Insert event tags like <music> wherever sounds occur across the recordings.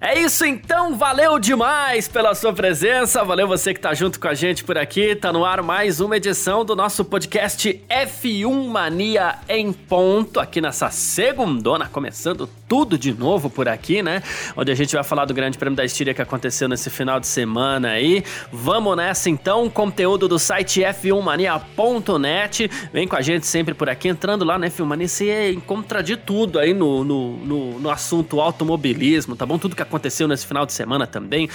É isso então, valeu demais pela sua presença, valeu você que tá junto com a gente por aqui, tá no ar mais uma edição do nosso podcast F1 Mania em ponto, aqui nessa segundona, começando tudo de novo por aqui, né? Onde a gente vai falar do Grande Prêmio da Estíria que aconteceu nesse final de semana aí. Vamos nessa então, conteúdo do site f1mania.net, vem com a gente sempre por aqui, entrando lá na F1 Mania, você encontra de tudo aí no, no, no, no assunto automobilismo, tá bom? Tudo que aconteceu aconteceu nesse final de semana também,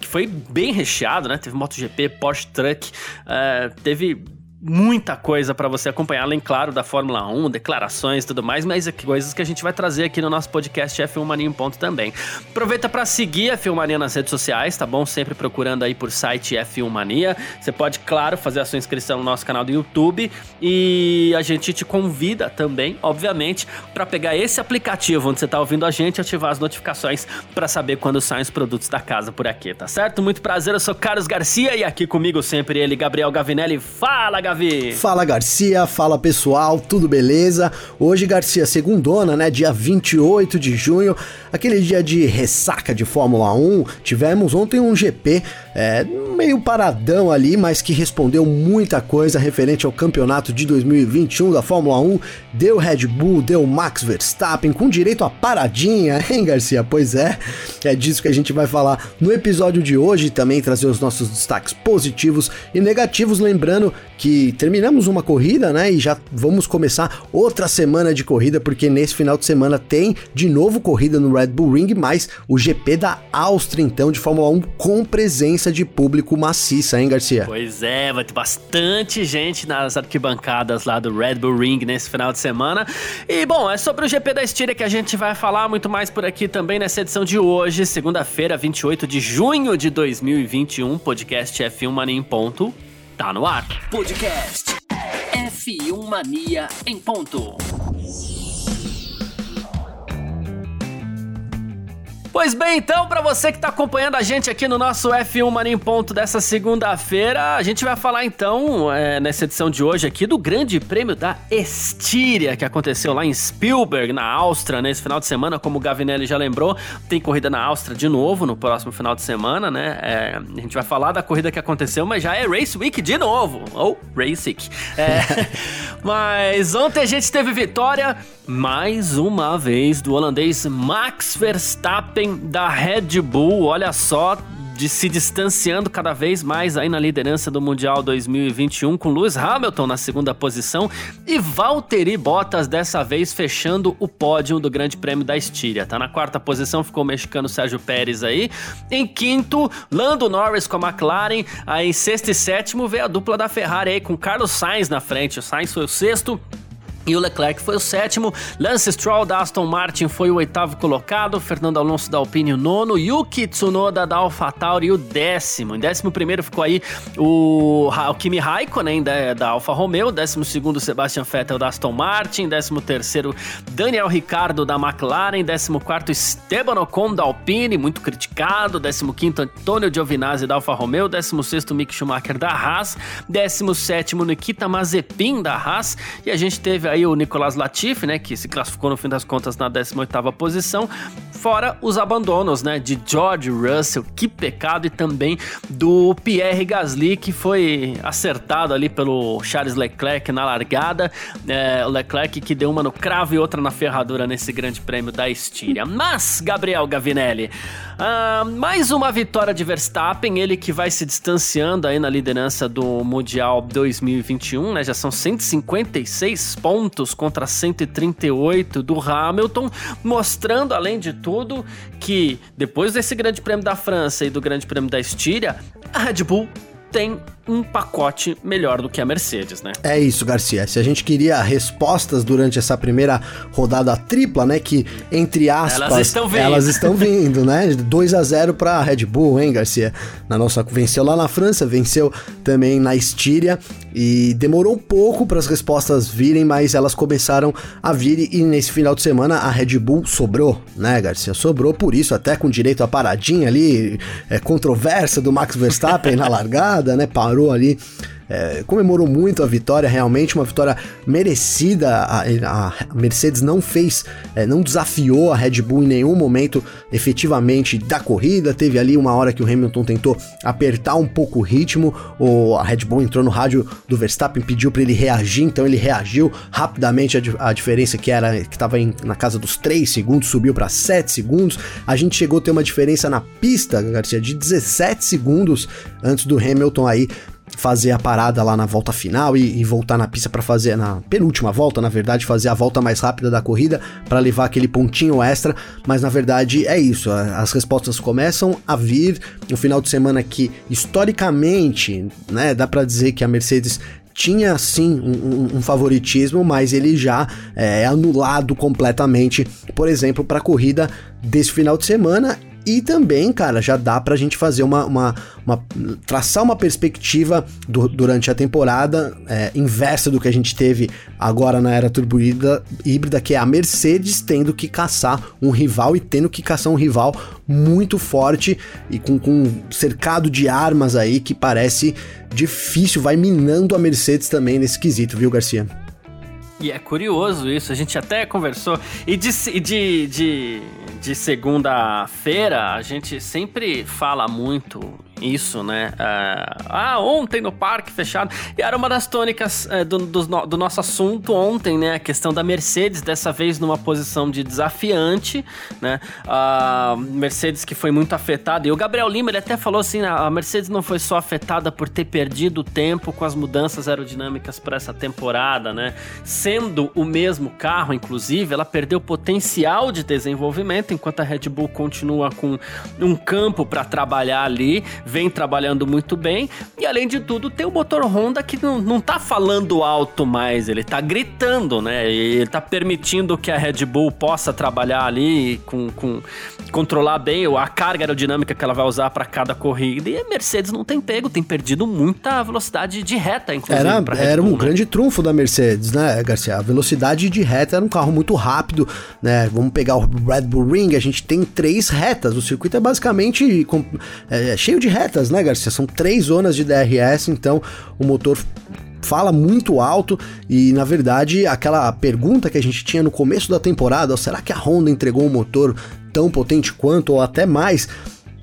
que foi bem recheado, né? Teve MotoGP, Porsche Truck, uh, teve muita coisa para você acompanhar, além, claro, da Fórmula 1, declarações e tudo mais, mas é coisas que a gente vai trazer aqui no nosso podcast F1 Mania em ponto também. Aproveita para seguir a F1 Mania nas redes sociais, tá bom? Sempre procurando aí por site F1 Mania. Você pode, claro, fazer a sua inscrição no nosso canal do YouTube e a gente te convida também, obviamente, para pegar esse aplicativo onde você tá ouvindo a gente e ativar as notificações para saber quando saem os produtos da casa por aqui, tá certo? Muito prazer, eu sou Carlos Garcia e aqui comigo sempre ele, Gabriel Gavinelli. Fala, Gabriel! Fala Garcia, fala pessoal, tudo beleza? Hoje, Garcia, segundona, né? Dia 28 de junho, aquele dia de ressaca de Fórmula 1. Tivemos ontem um GP é, meio paradão ali, mas que respondeu muita coisa referente ao campeonato de 2021 da Fórmula 1. Deu Red Bull, deu Max Verstappen, com direito a paradinha, <laughs> hein, Garcia? Pois é, é disso que a gente vai falar no episódio de hoje. Também trazer os nossos destaques positivos e negativos. Lembrando que terminamos uma corrida, né? E já vamos começar outra semana de corrida, porque nesse final de semana tem de novo corrida no Red Bull Ring, mais o GP da Áustria, então, de Fórmula 1 com presença de público maciça, hein, Garcia? Pois é, vai ter bastante gente nas arquibancadas lá do Red Bull Ring nesse final de semana. E bom, é sobre o GP da Estíria que a gente vai falar muito mais por aqui também nessa edição de hoje, segunda-feira, 28 de junho de 2021, podcast F1 Mania em ponto tá no ar. Podcast F1 Mania em ponto. Pois bem, então, para você que está acompanhando a gente aqui no nosso F1 Mania em Ponto dessa segunda-feira, a gente vai falar então, é, nessa edição de hoje aqui, do Grande Prêmio da Estíria, que aconteceu lá em Spielberg, na Áustria, nesse final de semana, como o Gavinelli já lembrou, tem corrida na Áustria de novo no próximo final de semana, né? É, a gente vai falar da corrida que aconteceu, mas já é Race Week de novo, ou Race Week. É, <laughs> mas ontem a gente teve vitória mais uma vez do holandês Max Verstappen da Red Bull. Olha só, de se distanciando cada vez mais aí na liderança do Mundial 2021 com Lewis Hamilton na segunda posição e Valtteri Bottas dessa vez fechando o pódio do Grande Prêmio da Estíria. Tá na quarta posição ficou o mexicano Sérgio Pérez aí. Em quinto, Lando Norris com a McLaren. Aí em sexto e sétimo veio a dupla da Ferrari aí com Carlos Sainz na frente. O Sainz foi o sexto, e o Leclerc foi o sétimo, Lance Stroll da Aston Martin foi o oitavo colocado, Fernando Alonso da Alpine o nono, Yuki Tsunoda da AlphaTauri o décimo. Em décimo primeiro ficou aí o, o Kimi Raikkonen da, da Alfa Romeo, décimo segundo Sebastian Vettel da Aston Martin, décimo terceiro Daniel Ricciardo da McLaren, décimo quarto Esteban Ocon da Alpine, muito criticado, décimo quinto Antônio Giovinazzi da Alfa Romeo, décimo sexto Mick Schumacher da Haas, décimo sétimo Nikita Mazepin da Haas, e a gente teve aí o Nicolas Latifi, né, que se classificou no fim das contas na 18ª posição, fora os abandonos, né, de George Russell, que pecado, e também do Pierre Gasly, que foi acertado ali pelo Charles Leclerc na largada, é, o Leclerc que deu uma no cravo e outra na ferradura nesse grande prêmio da Estíria. Mas, Gabriel Gavinelli, uh, mais uma vitória de Verstappen, ele que vai se distanciando aí na liderança do Mundial 2021, né, já são 156 pontos pontos contra 138 do Hamilton, mostrando, além de tudo, que depois desse Grande Prêmio da França e do Grande Prêmio da Estíria, a Red Bull tem um pacote melhor do que a Mercedes, né? É isso, Garcia. Se a gente queria respostas durante essa primeira rodada tripla, né, que entre aspas, elas estão vindo, elas estão vindo né? 2 a 0 para Red Bull, hein, Garcia? Na nossa venceu lá na França, venceu também na Estíria e demorou um pouco para as respostas virem, mas elas começaram a vir e nesse final de semana a Red Bull sobrou, né, Garcia? Sobrou por isso, até com direito a paradinha ali, é, controversa do Max Verstappen na largada, né? Parou ali é, comemorou muito a vitória, realmente uma vitória merecida. A, a Mercedes não fez, é, não desafiou a Red Bull em nenhum momento efetivamente da corrida. Teve ali uma hora que o Hamilton tentou apertar um pouco o ritmo, o, a Red Bull entrou no rádio do Verstappen, pediu para ele reagir, então ele reagiu rapidamente. A, a diferença que era que estava na casa dos 3 segundos subiu para 7 segundos. A gente chegou a ter uma diferença na pista, Garcia, de 17 segundos antes do Hamilton aí fazer a parada lá na volta final e, e voltar na pista para fazer na penúltima volta, na verdade, fazer a volta mais rápida da corrida para levar aquele pontinho extra, mas na verdade é isso, as respostas começam a vir. No final de semana que historicamente, né, dá para dizer que a Mercedes tinha sim um, um, um, favoritismo, mas ele já é anulado completamente, por exemplo, para a corrida desse final de semana e também, cara, já dá pra gente fazer uma. uma, uma traçar uma perspectiva do, durante a temporada é, inversa do que a gente teve agora na era turbo híbrida, que é a Mercedes tendo que caçar um rival e tendo que caçar um rival muito forte e com, com cercado de armas aí que parece difícil, vai minando a Mercedes também nesse quesito, viu, Garcia? E é curioso isso, a gente até conversou. E de, de, de, de segunda-feira, a gente sempre fala muito isso, né? Uh, ah, ontem no parque fechado. E era uma das tônicas uh, do, do, do, nosso assunto ontem, né? A questão da Mercedes, dessa vez numa posição de desafiante, né? A Mercedes que foi muito afetada. E o Gabriel Lima, ele até falou assim: a Mercedes não foi só afetada por ter perdido tempo com as mudanças aerodinâmicas para essa temporada, né? Sendo o mesmo carro, inclusive, ela perdeu potencial de desenvolvimento, enquanto a Red Bull continua com um campo para trabalhar ali vem trabalhando muito bem. E além de tudo, tem o motor Honda que não, não tá falando alto mais, ele tá gritando, né? E ele tá permitindo que a Red Bull possa trabalhar ali com, com controlar bem a carga aerodinâmica que ela vai usar para cada corrida. E a Mercedes não tem pego, tem perdido muita velocidade de reta, inclusive. Era, era um né? grande trunfo da Mercedes, né, Garcia? A velocidade de reta era um carro muito rápido, né? Vamos pegar o Red Bull Ring, a gente tem três retas. O circuito é basicamente é, cheio de retas né, Garcia? São três zonas de DRS, então o motor fala muito alto e na verdade aquela pergunta que a gente tinha no começo da temporada, será que a Honda entregou um motor tão potente quanto ou até mais?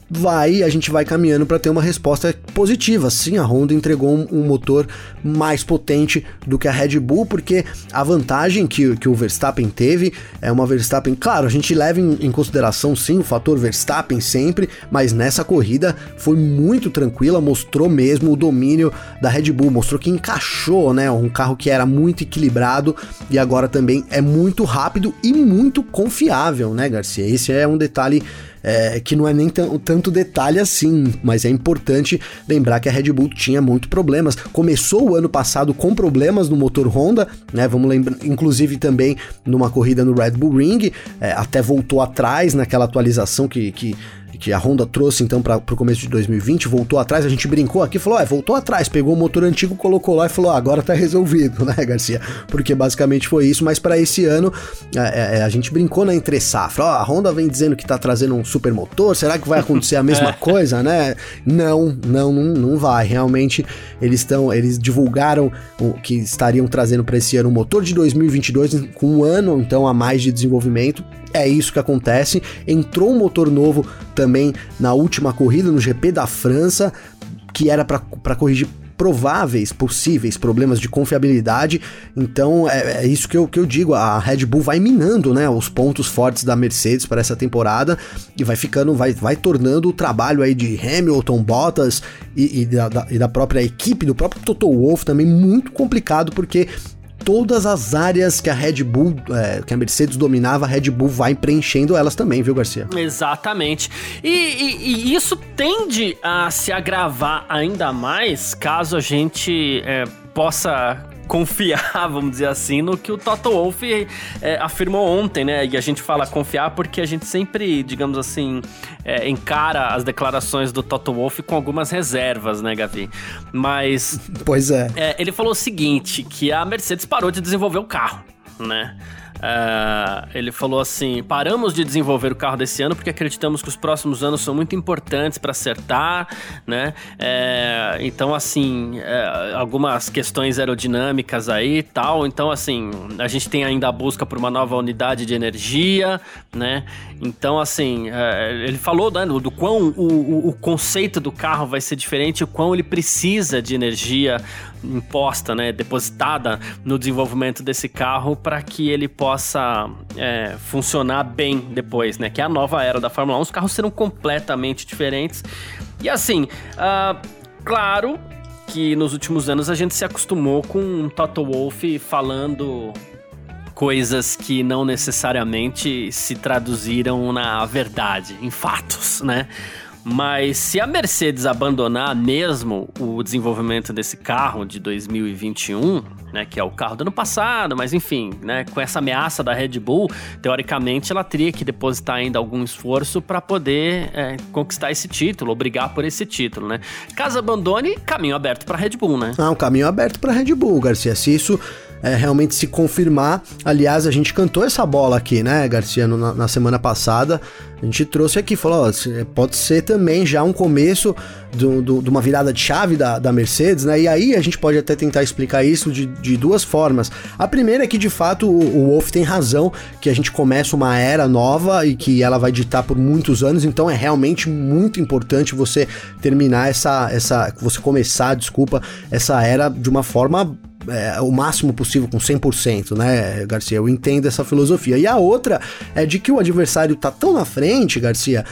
Vai, a gente vai caminhando para ter uma resposta positiva. Sim, a Honda entregou um, um, motor mais potente do que a Red Bull, porque a vantagem que, que o Verstappen teve é uma Verstappen, claro, a gente leva em, em consideração sim o fator Verstappen sempre, mas nessa corrida foi muito tranquila, mostrou mesmo o domínio da Red Bull, mostrou que encaixou, né, um carro que era muito equilibrado e agora também é muito rápido e muito confiável, né, Garcia? Esse é um detalhe é, que não é nem tanto detalhe assim, mas é importante lembrar que a Red Bull tinha muito problemas. Começou o ano passado com problemas no motor Honda, né? Vamos lembrar, inclusive também numa corrida no Red Bull Ring, é, até voltou atrás naquela atualização que, que que a Honda trouxe então para o começo de 2020, voltou atrás, a gente brincou aqui, falou, é, voltou atrás, pegou o motor antigo, colocou lá e falou, ah, agora tá resolvido, <laughs> né, Garcia? Porque basicamente foi isso, mas para esse ano é, é, a gente brincou na entre safra, ó, a Honda vem dizendo que tá trazendo um super motor, será que vai acontecer a mesma é. <laughs> coisa, né? Não, não, não, não vai, realmente eles estão, eles divulgaram o que estariam trazendo para esse ano um motor de 2022 com um ano então a mais de desenvolvimento, é isso que acontece. Entrou um motor novo também na última corrida, no GP da França, que era para corrigir prováveis, possíveis problemas de confiabilidade. Então é, é, isso que eu, que eu digo. A Red Bull vai minando né, os pontos fortes da Mercedes para essa temporada e vai ficando, vai, vai tornando o trabalho aí de Hamilton, Bottas e, e, da, da, e da própria equipe, do próprio Toto Wolff também muito complicado, porque todas as áreas que a Red Bull, é, que a Mercedes dominava, a Red Bull vai preenchendo elas também, viu, Garcia? Exatamente. E, e, e isso tende a se agravar ainda mais caso a gente é, possa confiar, <laughs> vamos dizer assim, no que o Toto Wolff é, afirmou ontem, né? E a gente fala confiar porque a gente sempre, digamos assim, é, encara as declarações do Toto Wolff com algumas reservas, né, Gavi? Mas. Pois é. é ele falou o seguinte: que a Mercedes parou de desenvolver o carro, né? Uh, ele falou assim: paramos de desenvolver o carro desse ano porque acreditamos que os próximos anos são muito importantes para acertar, né? É, então, assim, é, algumas questões aerodinâmicas aí e tal. Então, assim, a gente tem ainda a busca por uma nova unidade de energia, né? Então, assim, é, ele falou né, do, do quão o, o, o conceito do carro vai ser diferente, o quão ele precisa de energia imposta, né, depositada no desenvolvimento desse carro para que ele possa é, funcionar bem depois, né? Que é a nova era da Fórmula 1. Os carros serão completamente diferentes. E assim, uh, claro que nos últimos anos a gente se acostumou com o Toto Wolff falando coisas que não necessariamente se traduziram na verdade, em fatos, né? Mas se a Mercedes abandonar mesmo o desenvolvimento desse carro de 2021, né, que é o carro do ano passado, mas enfim, né, com essa ameaça da Red Bull, teoricamente ela teria que depositar ainda algum esforço para poder é, conquistar esse título, brigar por esse título, né? Caso abandone, caminho aberto para Red Bull, né? Ah, um caminho aberto para Red Bull, Garcia. Se isso é, realmente se confirmar. Aliás, a gente cantou essa bola aqui, né, Garcia, na, na, semana passada. A gente trouxe aqui, falou: ó, pode ser também já um começo do, do, de uma virada de chave da, da Mercedes, né? E aí a gente pode até tentar explicar isso de, de duas formas. A primeira é que de fato o, o Wolff tem razão, que a gente começa uma era nova e que ela vai ditar por muitos anos, então é realmente muito importante você terminar essa. essa você começar, desculpa, essa era de uma forma é, o máximo possível com 100%, né, Garcia? Eu entendo essa filosofia. E a outra é de que o adversário tá tão na frente, Garcia,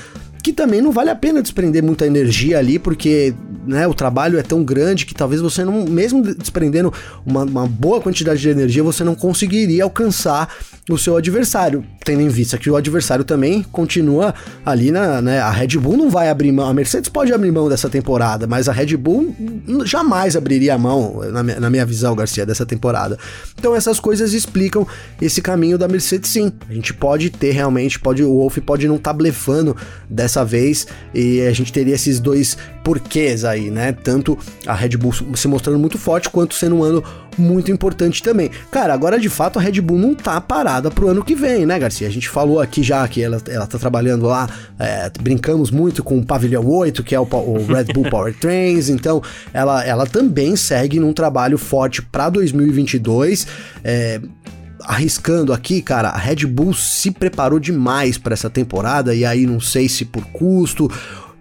que também não vale a pena desprender muita energia ali, porque né, o trabalho é tão grande que talvez você não, mesmo desprendendo uma, uma boa quantidade de energia, você não conseguiria alcançar o seu adversário, tendo em vista que o adversário também continua ali na, né, a Red Bull não vai abrir mão, a Mercedes pode abrir mão dessa temporada, mas a Red Bull jamais abriria a mão, na minha, na minha visão, Garcia, dessa temporada. Então essas coisas explicam esse caminho da Mercedes sim. A gente pode ter realmente, pode o Wolf pode não estar tá blefando dessa dessa vez e a gente teria esses dois porquês aí, né? Tanto a Red Bull se mostrando muito forte quanto sendo um ano muito importante também. Cara, agora de fato a Red Bull não tá parada pro ano que vem, né, Garcia? A gente falou aqui já que ela, ela tá trabalhando lá, é, brincamos muito com o Pavilhão 8, que é o, o Red Bull Powertrains, <laughs> então ela, ela também segue num trabalho forte para 2022. É, arriscando aqui, cara, a Red Bull se preparou demais para essa temporada e aí não sei se por custo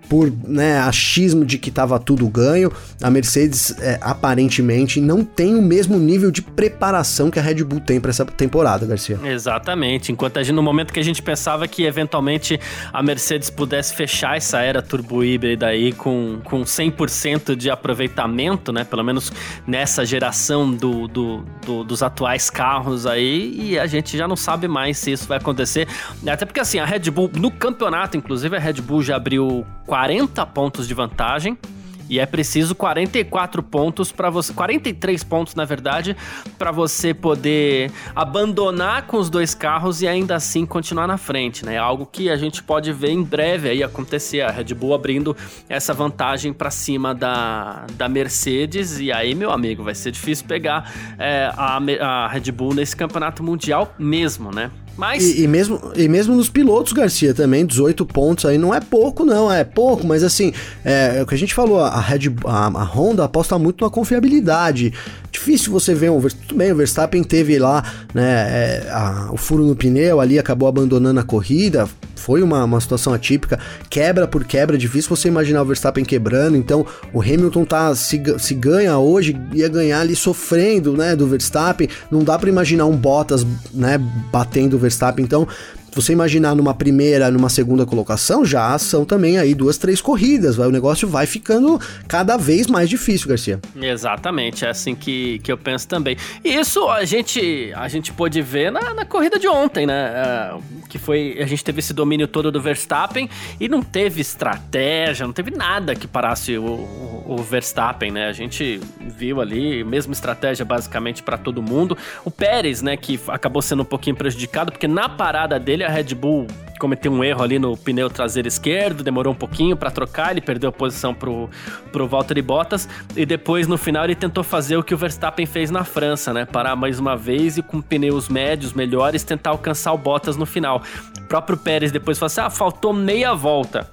por né, achismo de que estava tudo ganho, a Mercedes é, aparentemente não tem o mesmo nível de preparação que a Red Bull tem para essa temporada, Garcia. Exatamente. Enquanto gente, no momento que a gente pensava que eventualmente a Mercedes pudesse fechar essa era turbo híbrida aí com, com 100% de aproveitamento, né? Pelo menos nessa geração do, do, do, dos atuais carros aí, e a gente já não sabe mais se isso vai acontecer. Até porque assim, a Red Bull, no campeonato, inclusive, a Red Bull já abriu 40 pontos de vantagem. E é preciso 44 pontos para você, 43 pontos na verdade, para você poder abandonar com os dois carros e ainda assim continuar na frente, né? Algo que a gente pode ver em breve aí acontecer, a Red Bull abrindo essa vantagem para cima da, da Mercedes e aí, meu amigo, vai ser difícil pegar é, a, a Red Bull nesse campeonato mundial mesmo, né? Mas... E, e, mesmo, e mesmo nos pilotos, Garcia, também, 18 pontos aí não é pouco, não, é pouco, mas assim, é, é o que a gente falou, a, Red, a, a Honda aposta muito na confiabilidade. Difícil você ver um. Tudo bem, o Verstappen teve lá, né, é, a, o furo no pneu ali, acabou abandonando a corrida, foi uma, uma situação atípica, quebra por quebra, difícil você imaginar o Verstappen quebrando, então o Hamilton tá se, se ganha hoje, ia ganhar ali sofrendo, né, do Verstappen, não dá para imaginar um Bottas, né, batendo Verstappen, então você imaginar numa primeira, numa segunda colocação, já são também aí duas, três corridas, vai, o negócio vai ficando cada vez mais difícil, Garcia. Exatamente, é assim que, que eu penso também. E isso a gente, a gente pôde ver na, na corrida de ontem, né? Uh, que foi, a gente teve esse domínio todo do Verstappen e não teve estratégia, não teve nada que parasse o, o, o Verstappen, né? A gente viu ali, mesma estratégia basicamente para todo mundo. O Pérez, né, que acabou sendo um pouquinho prejudicado, porque na parada dele a Red Bull cometeu um erro ali no pneu traseiro esquerdo, demorou um pouquinho para trocar, ele perdeu a posição pro, pro Valtteri Bottas e depois no final ele tentou fazer o que o Verstappen fez na França, né? Parar mais uma vez e com pneus médios melhores tentar alcançar o Bottas no final. O próprio Pérez depois falou assim: "Ah, faltou meia volta".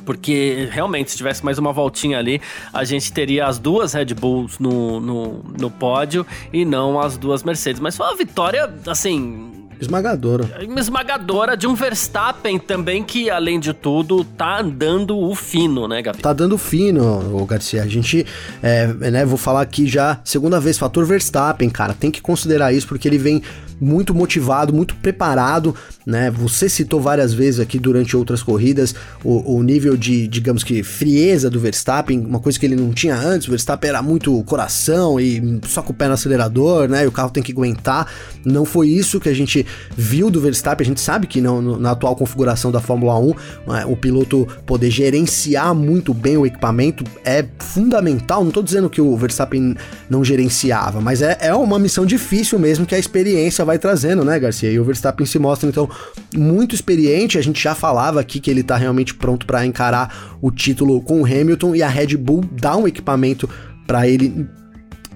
Porque realmente, se tivesse mais uma voltinha ali, a gente teria as duas Red Bulls no, no, no pódio e não as duas Mercedes. Mas foi uma vitória, assim, Esmagadora. Esmagadora de um Verstappen também que, além de tudo, tá andando o fino, né, Gabi? Tá dando fino, o Garcia. A gente, é, né, vou falar aqui já, segunda vez, fator Verstappen, cara. Tem que considerar isso porque ele vem muito motivado, muito preparado, né? Você citou várias vezes aqui durante outras corridas o, o, nível de, digamos que, frieza do Verstappen, uma coisa que ele não tinha antes. O Verstappen era muito coração e só com o pé no acelerador, né? E o carro tem que aguentar. Não foi isso que a gente viu do Verstappen. A gente sabe que não, na atual configuração da Fórmula 1, né, o piloto poder gerenciar muito bem o equipamento é fundamental. Não tô dizendo que o Verstappen não gerenciava, mas é, é uma missão difícil mesmo que a experiência vai trazendo, né, Garcia? E o Verstappen se mostra, então, muito experiente. A gente já falava aqui que ele tá realmente pronto para encarar o título com o Hamilton e a Red Bull dá um equipamento para ele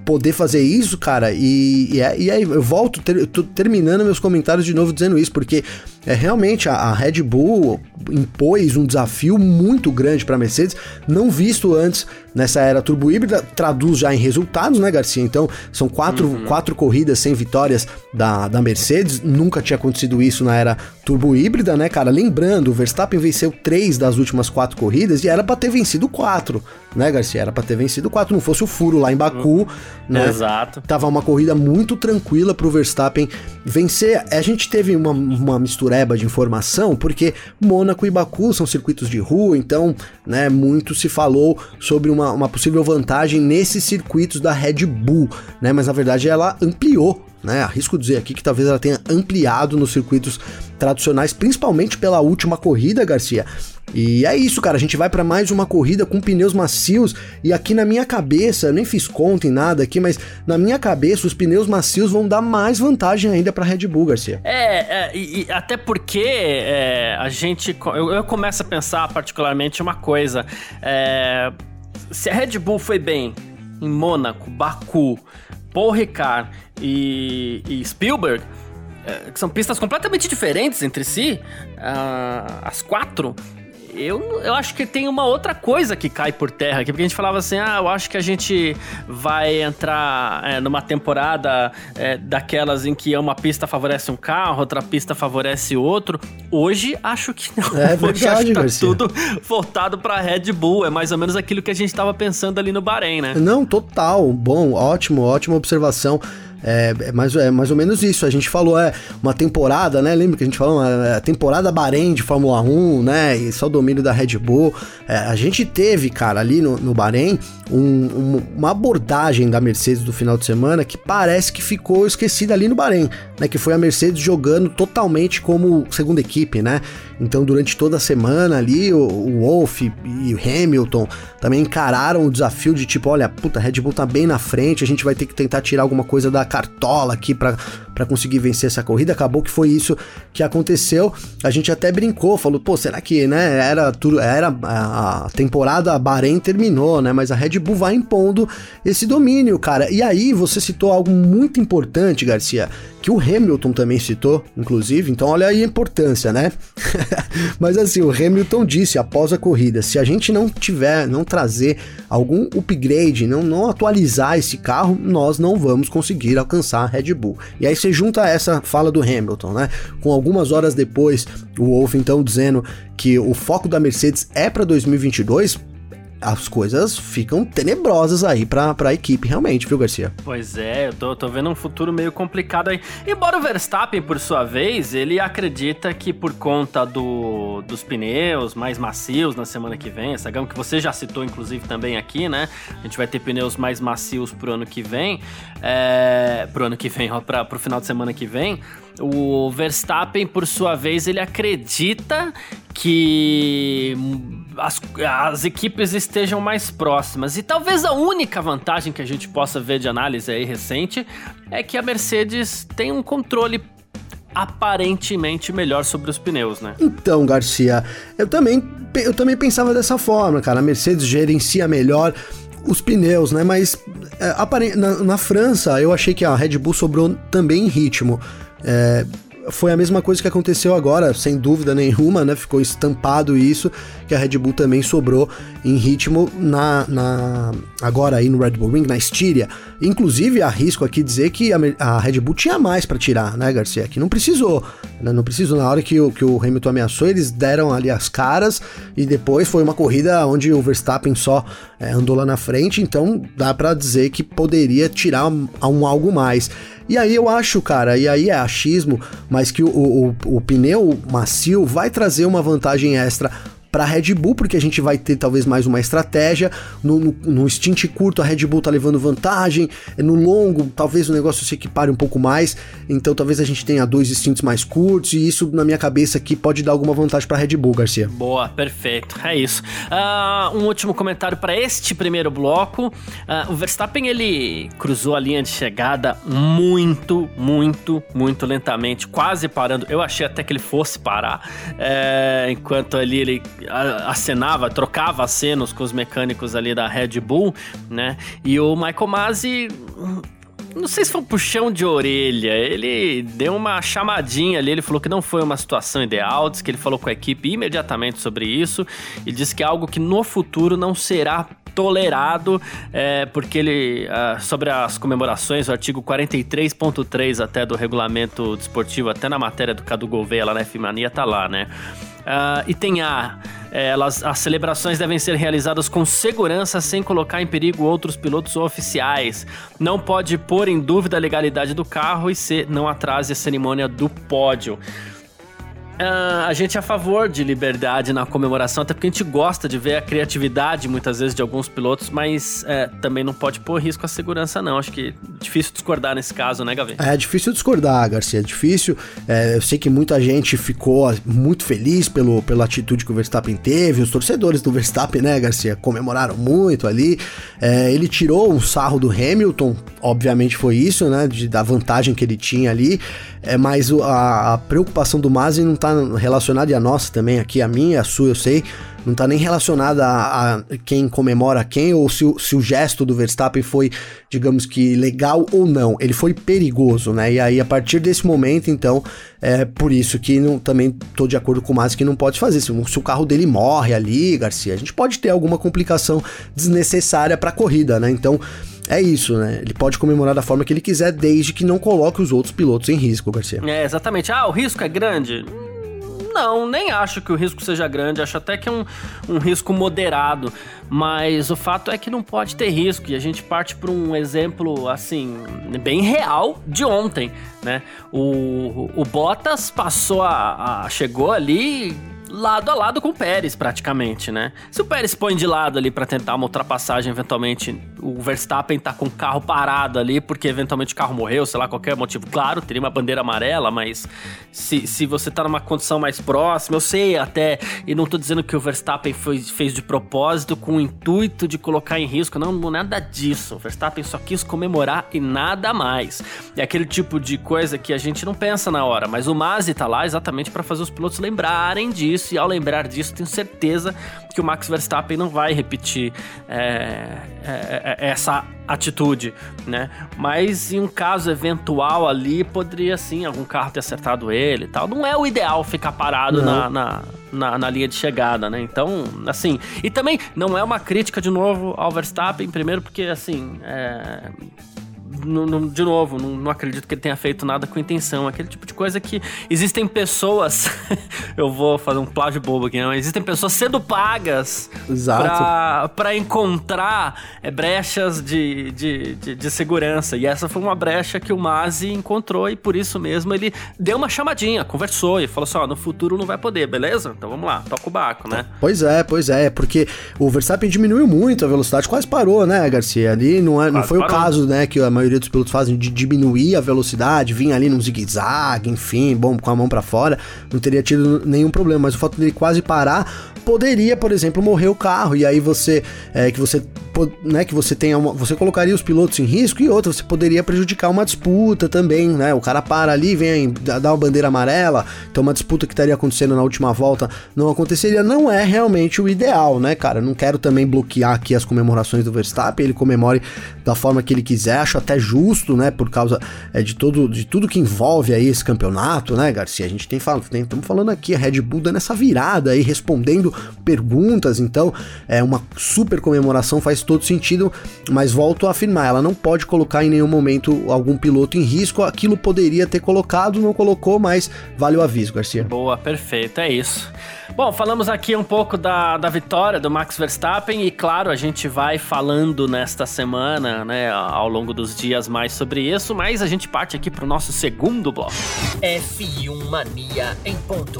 poder fazer isso, cara, e, e, é, e aí eu volto, ter, terminando meus comentários de novo dizendo isso, porque é realmente a, a Red Bull impôs um desafio muito grande para Mercedes, não visto antes nessa era turbo híbrida, traduz já em resultados, né, Garcia? Então, são quatro, uhum. quatro corridas sem vitórias da, da Mercedes, nunca tinha acontecido isso na era turbo híbrida, né, cara? Lembrando, o Verstappen venceu três das últimas quatro corridas e era para ter vencido quatro, né, Garcia? Era para ter vencido quatro, não fosse o furo lá em Baku, uhum. né? Exato. Tava uma corrida muito tranquila pro Verstappen vencer. A gente teve uma, uma mistureba de informação, porque Mônaco e Baku são circuitos de rua, então, né, muito se falou sobre uma, uma possível vantagem nesses circuitos da Red Bull, né? Mas na verdade ela ampliou né? Arrisco dizer aqui que talvez ela tenha ampliado nos circuitos tradicionais, principalmente pela última corrida, Garcia. E é isso, cara. A gente vai para mais uma corrida com pneus macios. E aqui na minha cabeça, eu nem fiz conta em nada aqui, mas na minha cabeça, os pneus macios vão dar mais vantagem ainda para Red Bull, Garcia. É, é e, até porque é, a gente. Eu, eu, começo a pensar particularmente uma coisa. É, se a Red Bull foi bem em Mônaco, Baku, Paul Ricard e, e Spielberg, é, que são pistas completamente diferentes entre si, uh, as quatro, eu, eu acho que tem uma outra coisa que cai por terra aqui, porque a gente falava assim: ah, eu acho que a gente vai entrar é, numa temporada é, daquelas em que uma pista favorece um carro, outra pista favorece outro. Hoje acho que não. É verdade, <laughs> Hoje acho que tá Garcia. tudo voltado pra Red Bull. É mais ou menos aquilo que a gente estava pensando ali no Bahrein, né? Não, total. Bom, ótimo, ótima observação. É, é, mais, é mais ou menos isso. A gente falou, é uma temporada, né? Lembra que a gente falou, uma é, temporada Bahrein de Fórmula 1, né? E só o domínio da Red Bull. É, a gente teve, cara, ali no, no Bahrein, um, um, uma abordagem da Mercedes do final de semana que parece que ficou esquecida ali no Bahrein, né? Que foi a Mercedes jogando totalmente como segunda equipe, né? Então, durante toda a semana ali, o, o Wolff e o Hamilton também encararam o desafio de tipo, olha, puta, a Red Bull tá bem na frente, a gente vai ter que tentar tirar alguma coisa da cartola aqui para conseguir vencer essa corrida. Acabou que foi isso que aconteceu. A gente até brincou, falou, pô, será que, né, era tudo, era a temporada Bahrein terminou, né? Mas a Red Bull vai impondo esse domínio, cara. E aí você citou algo muito importante, Garcia, que o Hamilton também citou, inclusive. Então olha aí a importância, né? <laughs> Mas assim, o Hamilton disse após a corrida, se a gente não tiver, não trazer algum upgrade, não, não atualizar esse carro, nós não vamos conseguir alcançar a Red Bull. E aí você junta essa fala do Hamilton, né? Com algumas horas depois, o Wolff então dizendo que o foco da Mercedes é para 2022, as coisas ficam tenebrosas aí pra, pra equipe, realmente, viu, Garcia? Pois é, eu tô, tô vendo um futuro meio complicado aí. Embora o Verstappen, por sua vez, ele acredita que por conta do, dos pneus mais macios na semana que vem, essa gama que você já citou, inclusive, também aqui, né? A gente vai ter pneus mais macios pro ano que vem, é, pro ano que vem, ó, pra, pro final de semana que vem. O Verstappen, por sua vez, ele acredita que as, as, equipes estejam mais próximas. E talvez a única vantagem que a gente possa ver de análise aí recente é que a Mercedes tem um controle aparentemente melhor sobre os pneus, né? Então, Garcia, eu também, eu também pensava dessa forma, cara. A Mercedes gerencia melhor os pneus, né? Mas é, na, na França eu achei que a Red Bull sobrou também em ritmo. É, foi a mesma coisa que aconteceu agora, sem dúvida nenhuma, né? Ficou estampado isso, que a Red Bull também sobrou em ritmo na, na agora aí no Red Bull Ring, na Estíria. Inclusive, arrisco aqui dizer que a, a Red Bull tinha mais para tirar, né, Garcia? Que não precisou, né? Não precisou. Na hora que o, que o Hamilton ameaçou, eles deram ali as caras e depois foi uma corrida onde o Verstappen só é, andou lá na frente, então dá para dizer que poderia tirar um, um algo mais. E aí eu acho, cara, e aí é achismo, mas que o, o, o pneu macio vai trazer uma vantagem extra para a Red Bull, porque a gente vai ter talvez mais uma estratégia. No, no, no stint curto, a Red Bull tá levando vantagem, no longo, talvez o negócio se equipare um pouco mais, então talvez a gente tenha dois stints mais curtos, e isso na minha cabeça aqui pode dar alguma vantagem para a Red Bull, Garcia. Boa, perfeito, é isso. Uh, um último comentário para este primeiro bloco: uh, o Verstappen ele cruzou a linha de chegada muito, muito, muito lentamente, quase parando. Eu achei até que ele fosse parar, é, enquanto ali ele acenava, trocava acenos com os mecânicos ali da Red Bull, né? E o Michael Masi não sei se foi um puxão de orelha. Ele deu uma chamadinha ali. Ele falou que não foi uma situação ideal. Disse que ele falou com a equipe imediatamente sobre isso. E disse que é algo que no futuro não será tolerado, é, porque ele, uh, sobre as comemorações, o artigo 43.3 até do regulamento desportivo, até na matéria do Cadu Gouveia lá na F-Mania, tá lá, né? Uh, e tem a. É, elas, as celebrações devem ser realizadas com segurança, sem colocar em perigo outros pilotos ou oficiais. Não pode pôr em dúvida a legalidade do carro e se não atrase a cerimônia do pódio. Uh, a gente é a favor de liberdade na comemoração, até porque a gente gosta de ver a criatividade muitas vezes de alguns pilotos, mas é, também não pode pôr risco à segurança, não. Acho que é difícil discordar nesse caso, né, Gavi? É difícil discordar, Garcia, é difícil. É, eu sei que muita gente ficou muito feliz pelo, pela atitude que o Verstappen teve, os torcedores do Verstappen, né, Garcia, comemoraram muito ali. É, ele tirou um sarro do Hamilton, obviamente foi isso, né, de, da vantagem que ele tinha ali, é, mas a, a preocupação do Mazzi não tá tá relacionada, e a nossa também aqui, a minha, a sua, eu sei, não tá nem relacionada a, a quem comemora quem, ou se, se, o gesto do Verstappen foi, digamos que, legal ou não. Ele foi perigoso, né? E aí, a partir desse momento, então, é por isso que não, também tô de acordo com o Masi que não pode fazer. Se, se, o carro dele morre ali, Garcia, a gente pode ter alguma complicação desnecessária pra corrida, né? Então. É isso, né? Ele pode comemorar da forma que ele quiser, desde que não coloque os outros pilotos em risco, Garcia. É, exatamente. Ah, o risco é grande? Não, nem acho que o risco seja grande, acho até que é um, um risco moderado. Mas o fato é que não pode ter risco. E a gente parte para um exemplo, assim, bem real de ontem, né? O, o Bottas passou a, a chegou ali lado a lado com o Pérez, praticamente, né? Se o Pérez põe de lado ali para tentar uma ultrapassagem, eventualmente o Verstappen tá com o carro parado ali, porque eventualmente o carro morreu, sei lá, qualquer motivo. Claro, teria uma bandeira amarela, mas se, se você tá numa condição mais próxima, eu sei até, e não tô dizendo que o Verstappen foi, fez de propósito com o intuito de colocar em risco, não, nada disso. O Verstappen só quis comemorar e nada mais. É aquele tipo de coisa que a gente não pensa na hora, mas o Masi tá lá exatamente para fazer os pilotos lembrarem disso disso, e ao lembrar disso, tenho certeza que o Max Verstappen não vai repetir é, é, é, essa atitude, né? Mas em um caso eventual ali, poderia sim algum carro ter acertado ele e tal. Não é o ideal ficar parado na, na, na, na, linha de chegada, né? Então, assim. E também não é uma crítica de novo ao Verstappen, primeiro porque, assim. É, não, não, de novo, não, não, acredito que ele tenha feito nada com intenção. Aquele tipo de coisa que existem pessoas. <laughs> eu vou fazer um plágio bobo aqui, não? Existem pessoas sendo pagas para encontrar é, brechas de, de, de, de, segurança. E essa foi uma brecha que o Mazi encontrou e por isso mesmo ele deu uma chamadinha, conversou e falou assim: ó, no futuro não vai poder, beleza? Então vamos lá, toca o barco, né? Pois é, pois é, porque o Verstappen diminuiu muito a velocidade, quase parou, né, Garcia? Ali não, é, não foi parou. o caso, né, que a maioria dos pilotos fazem de diminuir a velocidade, vir ali num zigue-zague, enfim, bom, com a mão para fora, não teria tido nenhum problema, mas o fato dele quase parar poderia, por exemplo, morrer o carro. E aí você é, que você né, que você tenha uma, você colocaria os pilotos em risco e outra, você poderia prejudicar uma disputa também, né? O cara para ali, vem dar uma bandeira amarela, então uma disputa que estaria acontecendo na última volta não aconteceria, não é realmente o ideal, né, cara? Não quero também bloquear aqui as comemorações do Verstappen, ele comemore da forma que ele quiser, acho até justo, né, por causa é, de todo de tudo que envolve aí esse campeonato, né, Garcia? A gente tem falado, estamos falando aqui a Red Bull dando essa virada aí, respondendo perguntas, então é uma super comemoração, faz todo sentido, mas volto a afirmar, ela não pode colocar em nenhum momento algum piloto em risco, aquilo poderia ter colocado, não colocou, mas vale o aviso, Garcia. Boa, perfeito, é isso. Bom, falamos aqui um pouco da, da vitória do Max Verstappen e, claro, a gente vai falando nesta semana, né, ao longo dos dias mais sobre isso, mas a gente parte aqui para o nosso segundo bloco. F1 Mania em ponto.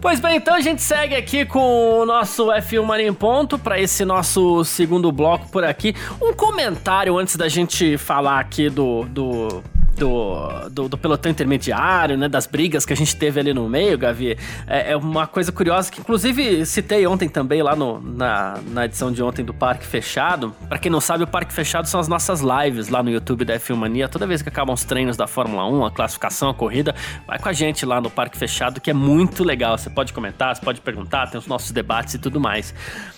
Pois bem, então a gente segue aqui com o nosso F1 Mania em Ponto para esse nosso segundo bloco por aqui. Um comentário antes da gente falar aqui do, do do, do, do, pelotão intermediário, né? Das brigas que a gente teve ali no meio, Gavi. É, é uma coisa curiosa que, inclusive, citei ontem também lá no, na, na edição de ontem do Parque Fechado. Para quem não sabe, o Parque Fechado são as nossas lives lá no YouTube da F1 Mania. Toda vez que acabam os treinos da Fórmula 1, a classificação, a corrida, vai com a gente lá no Parque Fechado, que é muito legal. Você pode comentar, você pode perguntar, tem os nossos debates e tudo mais.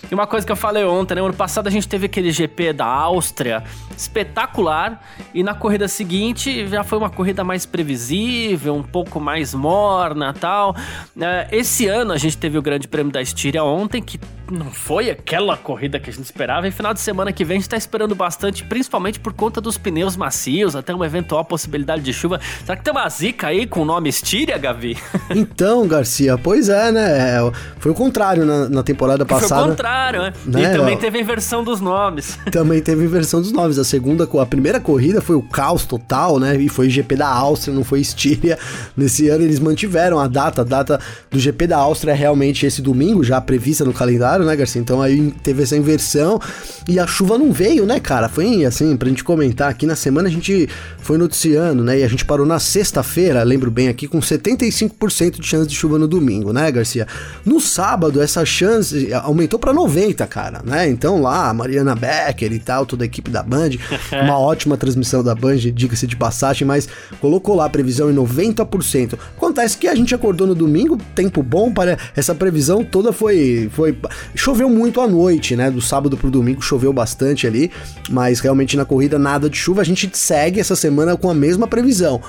E uma coisa que eu falei ontem, né? Ano passado a gente teve aquele GP da Áustria espetacular e na corrida seguinte já foi uma corrida mais previsível, um pouco mais morna tal. É, esse ano a gente teve o Grande Prêmio da Estíria ontem, que não foi aquela corrida que a gente esperava. E final de semana que vem a gente tá esperando bastante, principalmente por conta dos pneus macios, até uma eventual possibilidade de chuva. Será que tem uma zica aí com o nome Estíria, Gavi? <laughs> Então, Garcia, pois é, né? Foi o contrário na, na temporada passada. Foi o contrário, né? né? E também teve a inversão dos nomes. Também teve a inversão dos nomes. A segunda, a primeira corrida foi o caos total, né? E foi GP da Áustria, não foi Estíria. <laughs> Nesse ano eles mantiveram a data. A data do GP da Áustria é realmente esse domingo, já prevista no calendário né, Garcia? Então aí teve essa inversão e a chuva não veio, né, cara? Foi assim, pra gente comentar aqui na semana a gente foi noticiando, né? E a gente parou na sexta-feira, lembro bem aqui, com 75% de chance de chuva no domingo, né, Garcia? No sábado, essa chance aumentou para 90, cara, né? Então lá, a Mariana Becker e tal, toda a equipe da Band, <laughs> uma ótima transmissão da Band, diga-se de passagem, mas colocou lá a previsão em 90%. Acontece que a gente acordou no domingo, tempo bom para essa previsão toda foi foi Choveu muito à noite, né? Do sábado pro domingo choveu bastante ali, mas realmente na corrida nada de chuva. A gente segue essa semana com a mesma previsão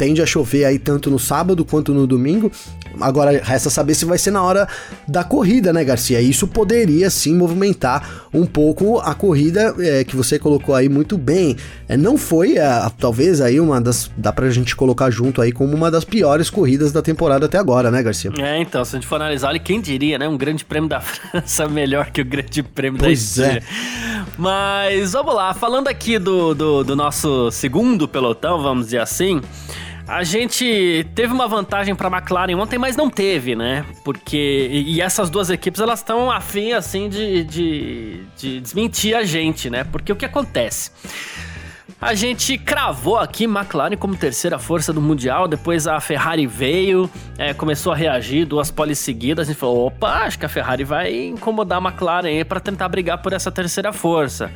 tende a chover aí tanto no sábado quanto no domingo. Agora resta saber se vai ser na hora da corrida, né, Garcia? Isso poderia sim movimentar um pouco a corrida é, que você colocou aí muito bem. É, não foi, é, talvez aí uma das. dá pra gente colocar junto aí como uma das piores corridas da temporada até agora, né, Garcia? É, então, se a gente for analisar, olha, quem diria, né? Um grande prêmio da <laughs> França melhor que o grande prêmio pois da Estíria. É. Mas vamos lá, falando aqui do, do, do nosso segundo pelotão, vamos dizer assim. A gente teve uma vantagem para a McLaren ontem, mas não teve, né? Porque e essas duas equipes elas estão afim assim de, de, de desmentir a gente, né? Porque o que acontece? A gente cravou aqui McLaren como terceira força do Mundial, depois a Ferrari veio, é, começou a reagir, duas poles seguidas, a gente falou, opa, acho que a Ferrari vai incomodar a McLaren para tentar brigar por essa terceira força.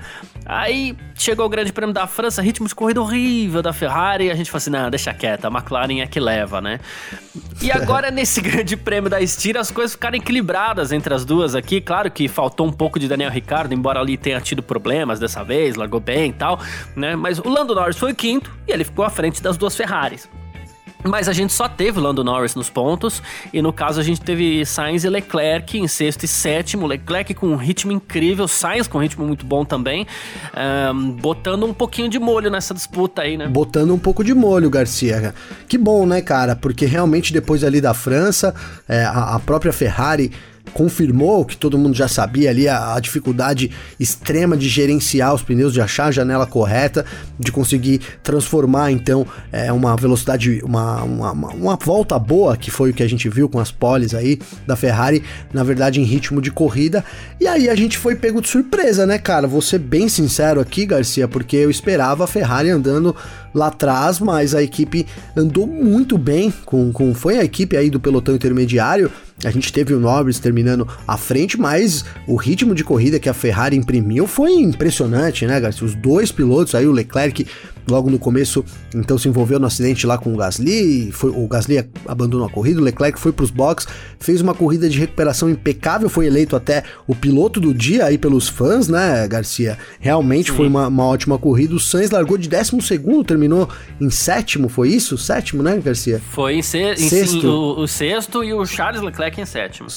Aí chegou o Grande Prêmio da França, ritmo de corrida horrível da Ferrari, a gente falou assim, não, deixa quieta, a McLaren é que leva, né? E agora <laughs> nesse Grande Prêmio da Estíria as coisas ficaram equilibradas entre as duas aqui, claro que faltou um pouco de Daniel Ricciardo, embora ali tenha tido problemas dessa vez, largou bem e tal, né? Mas o Lando Norris foi o quinto e ele ficou à frente das duas Ferraris. Mas a gente só teve Lando Norris nos pontos, e no caso a gente teve Sainz e Leclerc em sexto e sétimo, Leclerc com um ritmo incrível, Sainz com um ritmo muito bom também, um, botando um pouquinho de molho nessa disputa aí, né? Botando um pouco de molho, Garcia. Que bom, né, cara? Porque realmente depois ali da França, é, a, a própria Ferrari confirmou que todo mundo já sabia ali, a, a, dificuldade extrema de gerenciar os pneus, de achar a janela correta, de conseguir transformar então é, uma velocidade, uma, uma, uma, volta boa, que foi o que a gente viu com as poles aí da Ferrari, na verdade em ritmo de corrida. E aí a gente foi pego de surpresa, né, cara? Vou ser bem sincero aqui, Garcia, porque eu esperava a Ferrari andando lá atrás, mas a equipe andou muito bem com, com foi a equipe aí do pelotão intermediário a gente teve o Norris terminando à frente, mas o ritmo de corrida que a Ferrari imprimiu foi impressionante, né, Garcia? Os dois pilotos aí, o Leclerc logo no começo, então se envolveu no acidente lá com o Gasly, foi, o Gasly abandonou a corrida, o Leclerc foi para os boxes, fez uma corrida de recuperação impecável, foi eleito até o piloto do dia aí pelos fãs, né, Garcia? Realmente Sim. foi uma, uma, ótima corrida. O Sainz largou de décimo segundo, terminou em sétimo, foi isso? Sétimo, né, Garcia? Foi em, se, em sexto. o, o, sexto e o Charles Leclerc em sétimo.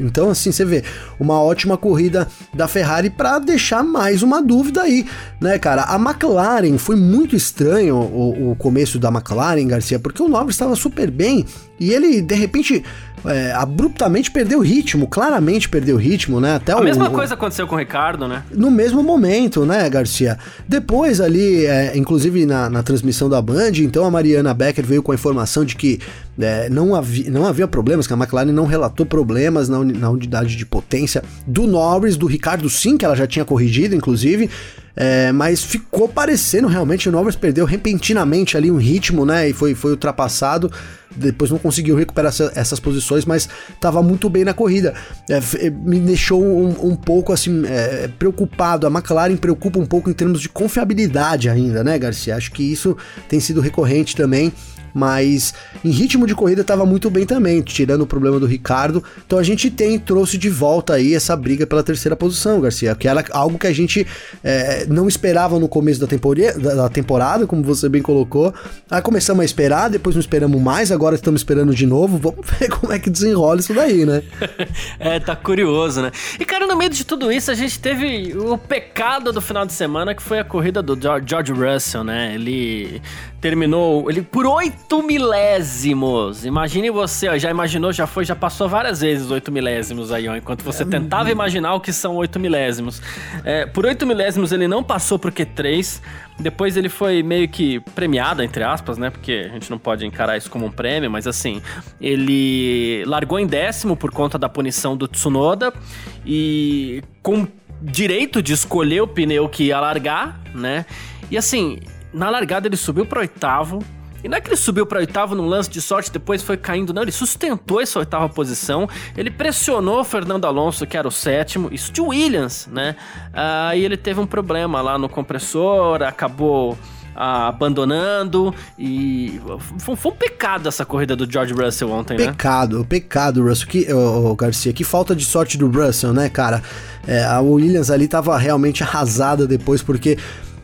então, assim, você vê uma ótima corrida da Ferrari para deixar mais uma dúvida aí, né, cara? A McLaren McLaren foi muito estranho o, o começo da McLaren, Garcia, porque o Norris estava super bem e ele, de repente, é, abruptamente perdeu o ritmo, claramente perdeu o ritmo, né? Até a o, mesma coisa aconteceu com o Ricardo, né? No mesmo momento, né, Garcia? Depois ali, é, inclusive na, na, transmissão da Band, então a Mariana Becker veio com a informação de que é, não, havia, não havia problemas, que a McLaren não relatou problemas na, na unidade de potência do Norris, do Ricardo sim, que ela já tinha corrigido, inclusive. É, mas ficou parecendo realmente o Norris perdeu repentinamente ali um ritmo, né? E foi, foi ultrapassado. Depois não conseguiu recuperar essa, essas posições, mas estava muito bem na corrida. É, me deixou um, um pouco assim é, preocupado. A McLaren preocupa um pouco em termos de confiabilidade ainda, né, Garcia? Acho que isso tem sido recorrente também mas em ritmo de corrida estava muito bem também, tirando o problema do Ricardo. Então a gente tem trouxe de volta aí essa briga pela terceira posição, Garcia, que era algo que a gente é, não esperava no começo da, da, temporada, como você bem colocou. Aí começamos a esperar, depois não esperamos mais, agora estamos esperando de novo. Vamos <laughs> ver como é que desenrola isso daí, né? <laughs> é, tá curioso, né? E cara, no meio de tudo isso, a gente teve o pecado do final de semana, que foi a corrida do George Russell, né? Ele terminou ele por oito milésimos. Imagine você, ó, já imaginou, já foi, já passou várias vezes oito milésimos aí, ó, enquanto você tentava imaginar o que são oito milésimos. É, por oito milésimos ele não passou pro Q3, depois ele foi meio que premiado, entre aspas, né? Porque a gente não pode encarar isso como um prêmio, mas assim, ele largou em décimo por conta da punição do Tsunoda e com direito de escolher o pneu que ia largar, né? E assim, na largada ele subiu para oitavo. E não é que ele subiu para oitavo num lance de sorte, depois foi caindo, não. Ele sustentou essa oitava posição. Ele pressionou o Fernando Alonso, que era o sétimo, isso de Williams, né? Aí ele teve um problema lá no compressor, acabou ah, abandonando e foi, foi, um pecado essa corrida do George Russell ontem, pecado, né? Pecado, pecado, Russell. Que, oh, Garcia, que falta de sorte do Russell, né, cara? É, a Williams ali tava realmente arrasada depois porque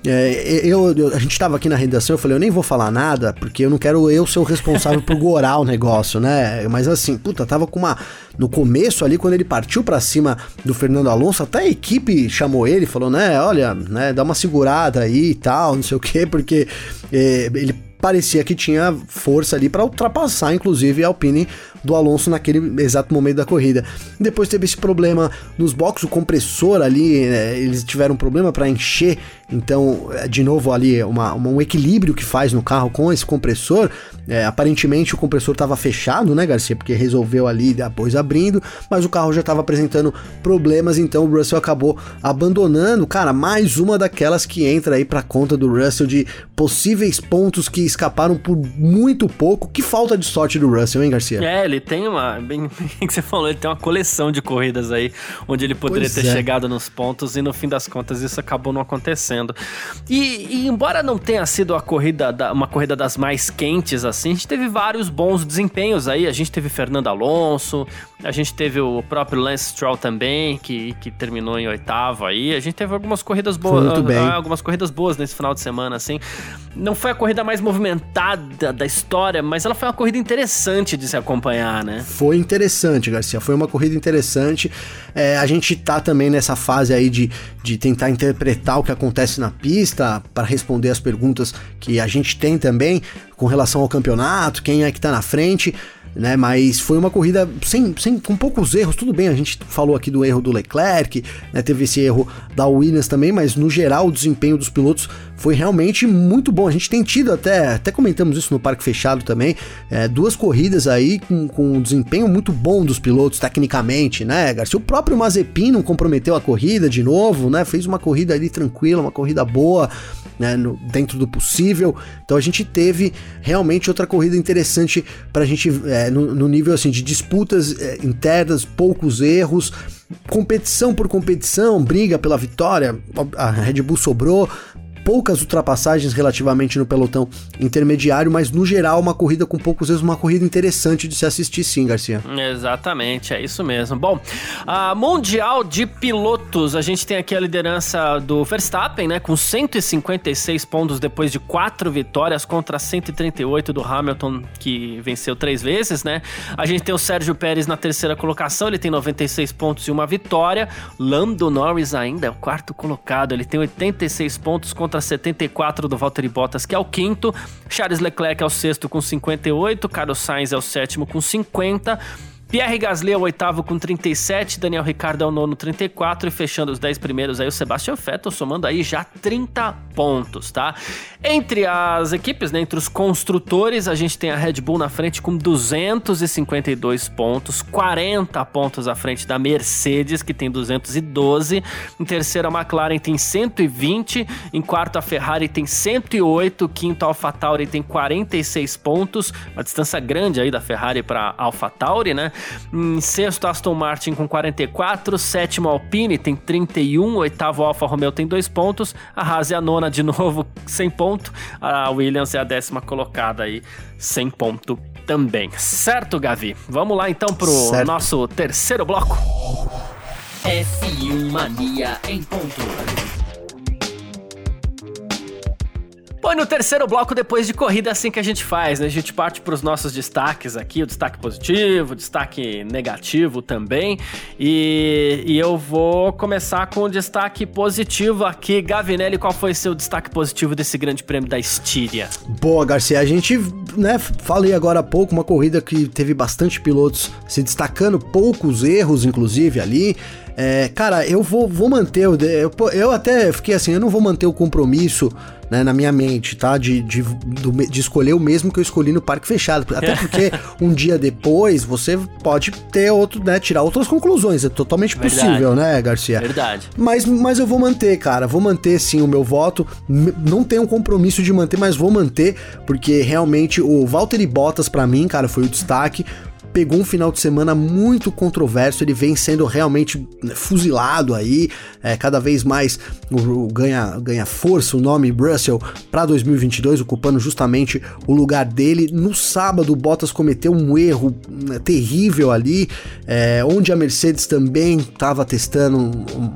é, eu, eu, a gente estava aqui na redação, eu falei, eu nem vou falar nada, porque eu não quero eu ser o responsável por gorar o negócio, né? Mas assim, puta, tava com uma. No começo ali, quando ele partiu para cima do Fernando Alonso, até a equipe chamou ele, falou, né, olha, né, dá uma segurada aí e tal, não sei o quê, porque é, ele parecia que tinha força ali para ultrapassar, inclusive, a Alpine do Alonso naquele exato momento da corrida. Depois teve esse problema nos boxes, o compressor ali, né, eles tiveram um problema para encher, então, é, de novo ali, uma, uma, um equilíbrio que faz no carro com esse compressor. É, aparentemente o compressor estava fechado, né, Garcia? Porque resolveu ali depois abrindo, mas o carro já estava apresentando problemas, então o Russell acabou abandonando. Cara, mais uma daquelas que entra aí para conta do Russell de possíveis pontos que escaparam por muito pouco. Que falta de sorte do Russell, hein, Garcia? É, ele ele tem uma. <laughs> Bem, que você falou, ele tem uma coleção de corridas aí, onde ele poderia pois ter é. chegado nos pontos e no fim das contas isso acabou não acontecendo. E, e embora não tenha sido a corrida da, uma corrida das mais quentes assim, a gente teve vários bons desempenhos aí. A gente teve Fernando Alonso, a gente teve o próprio Lance Stroll também, que, que terminou em oitavo aí. A gente teve algumas corridas boas. Muito bem. Ah, algumas corridas boas nesse final de semana, assim. Não foi a corrida mais movimentada da história, mas ela foi uma corrida interessante de se acompanhar, né? Foi interessante, Garcia. Foi uma corrida interessante. É, a gente tá também nessa fase aí de, de tentar interpretar o que acontece na pista para responder as perguntas que a gente tem também com relação ao campeonato, quem é que tá na frente né? Mas foi uma corrida sem, sem, com poucos erros. Tudo bem, a gente falou aqui do erro do Leclerc, né? Teve esse erro da Williams também, mas no geral o desempenho dos pilotos foi realmente muito bom. A gente tem tido até, até comentamos isso no Parque Fechado também, é, duas corridas aí com, com um desempenho muito bom dos pilotos tecnicamente, né, Garcia? O próprio Mazepin não comprometeu a corrida de novo, né? Fez uma corrida ali tranquila, uma corrida boa, né? No, dentro do possível. Então a gente teve realmente outra corrida interessante para a gente é, no, no, nível assim de disputas é, internas, poucos erros, competição por competição, briga pela vitória. A Red Bull sobrou, poucas ultrapassagens relativamente no pelotão intermediário, mas no geral uma corrida com poucos erros, uma corrida interessante de se assistir sim, Garcia. Exatamente, é isso mesmo. Bom, a Mundial de Pilotos, a gente tem aqui a liderança do Verstappen, né, com 156 pontos depois de quatro vitórias contra 138 do Hamilton, que venceu três vezes, né? A gente tem o Sérgio Pérez na terceira colocação, ele tem 96 pontos e uma vitória. Lando Norris ainda é o quarto colocado, ele tem 86 pontos contra contra 74 do Valtteri Bottas, que é o quinto. Charles Leclerc é o sexto com 58. Carlos Sainz é o sétimo com 50. Pierre Gasly é o oitavo com 37, Daniel Ricciardo é o nono 34 e fechando os 10 primeiros aí o Sebastian Vettel somando aí já 30 pontos, tá? Entre as equipes, né, entre os construtores, a gente tem a Red Bull na frente com 252 pontos, 40 pontos à frente da Mercedes, que tem 212. Em terceiro, a McLaren tem 120. Em quarto, a Ferrari tem 108. Quinto, a AlphaTauri tem 46 pontos. Uma distância grande aí da Ferrari para AlphaTauri, né? Em sexto, Aston Martin com 44. Sétimo, Alpine tem 31. Oitavo, Alfa Romeo tem 2 pontos. A Haas é a nona de <laughs> novo, 100 pontos ponto. A Williams é a décima colocada aí, sem ponto também. Certo, Gavi? Vamos lá então pro certo. nosso terceiro bloco. F1 Mania em ponto. Bom, e no terceiro bloco, depois de corrida, é assim que a gente faz, né? A gente parte para os nossos destaques aqui, o destaque positivo, o destaque negativo também. E, e eu vou começar com o destaque positivo aqui. Gavinelli, qual foi seu destaque positivo desse grande prêmio da Estíria? Boa, Garcia. A gente, né, falei agora há pouco, uma corrida que teve bastante pilotos se destacando, poucos erros, inclusive, ali. É, cara, eu vou, vou manter, eu, eu até fiquei assim, eu não vou manter o compromisso né, na minha mente, tá? De, de, do, de escolher o mesmo que eu escolhi no parque fechado. Até porque <laughs> um dia depois você pode ter outro, né? Tirar outras conclusões. É totalmente Verdade. possível, né, Garcia? Verdade. Mas, mas eu vou manter, cara. Vou manter sim o meu voto. Não tenho um compromisso de manter, mas vou manter, porque realmente o Valtteri Bottas, para mim, cara, foi o destaque pegou um final de semana muito controverso, ele vem sendo realmente fuzilado aí, é, cada vez mais o, o ganha, ganha força o nome Russell para 2022, ocupando justamente o lugar dele. No sábado, o Bottas cometeu um erro né, terrível ali, é, onde a Mercedes também estava testando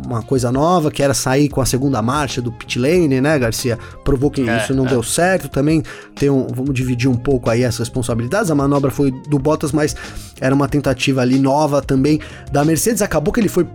uma coisa nova, que era sair com a segunda marcha do pit lane, né, Garcia? Provou que é, isso não é. deu certo, também tem um, vamos dividir um pouco aí as responsabilidades, a manobra foi do Bottas, mas era uma tentativa ali nova também da Mercedes. Acabou que ele foi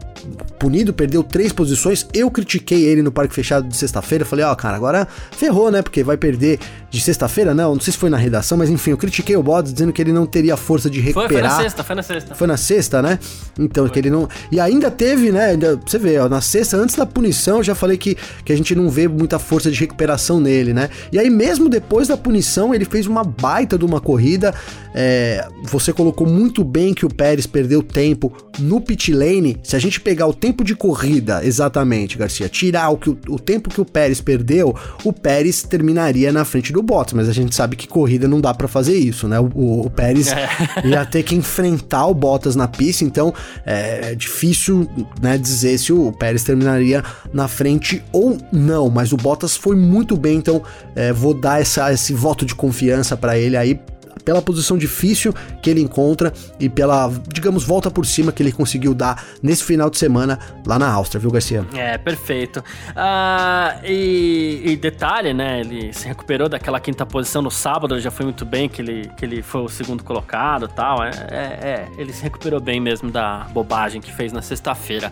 punido, perdeu três posições. Eu critiquei ele no parque fechado de sexta-feira. Falei, ó, oh, cara, agora ferrou, né? Porque vai perder de sexta-feira, não. Não sei se foi na redação, mas enfim, eu critiquei o Bottas dizendo que ele não teria força de recuperar. Foi, foi na sexta, foi na sexta. Foi na sexta, né? Então, foi. que ele não. E ainda teve, né? Você vê, ó, na sexta, antes da punição, eu já falei que, que a gente não vê muita força de recuperação nele, né? E aí, mesmo depois da punição, ele fez uma baita de uma corrida. É, você colocou muito bem que o Pérez perdeu tempo no pit lane. Se a gente pegar o tempo de corrida exatamente, Garcia, tirar o, que, o, tempo que o Pérez perdeu, o Pérez terminaria na frente do Bottas, mas a gente sabe que corrida não dá para fazer isso, né? O, o, o Pérez é. <laughs> ia ter que enfrentar o Bottas na pista, então é, é difícil né, dizer se o Pérez terminaria na frente ou não, mas o Bottas foi muito bem, então é, vou dar essa, esse voto de confiança para ele aí pela posição difícil que ele encontra e pela, digamos, volta por cima que ele conseguiu dar nesse final de semana lá na Áustria, viu, Garcia? É, perfeito. Uh, e, e, detalhe, né? Ele se recuperou daquela quinta posição no sábado, já foi muito bem que ele, que ele foi o segundo colocado tal. É, é, é ele se recuperou bem mesmo da bobagem que fez na sexta-feira.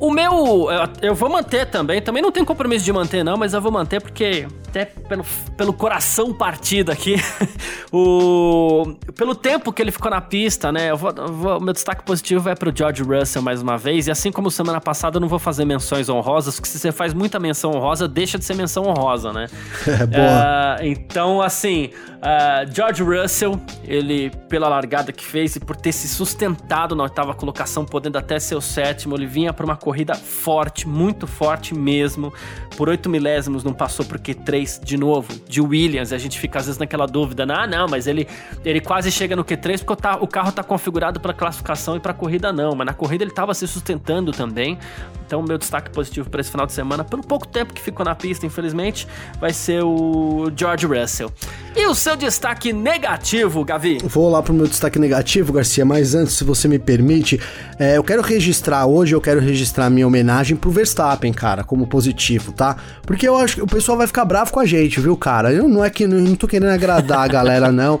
O meu, eu vou manter também, também não tenho compromisso de manter não, mas eu vou manter porque até pelo, pelo coração partido aqui, <laughs> o pelo tempo que ele ficou na pista, né? Eu vou, eu vou, meu destaque positivo vai pro George Russell mais uma vez, e assim como semana passada eu não vou fazer menções honrosas, porque se você faz muita menção honrosa, deixa de ser menção honrosa, né? <laughs> É boa. Uh, então, assim, uh, George Russell, ele pela largada que fez e por ter se sustentado na oitava colocação, podendo até ser o sétimo, ele vinha para uma corrida forte, muito forte mesmo. Por 8 milésimos não passou por Q3 de novo, de Williams. A gente fica às vezes naquela dúvida, ah, não, mas ele, ele quase chega no Q3 porque o, carro está configurado para classificação e para corrida não. Mas na corrida ele estava se sustentando também. Então, meu destaque positivo para esse final de semana, pelo pouco tempo que ficou na pista, infelizmente, vai ser o George Russell. E o seu destaque negativo, Gavi? Vou lá pro meu destaque negativo, Garcia, mas antes, se você me permite, é, eu quero registrar hoje, eu quero registrar registrar minha homenagem pro Verstappen, cara, como positivo, tá? Porque eu acho que o pessoal vai ficar bravo com a gente, viu, cara? Eu não é que não, não tô querendo agradar a galera, não.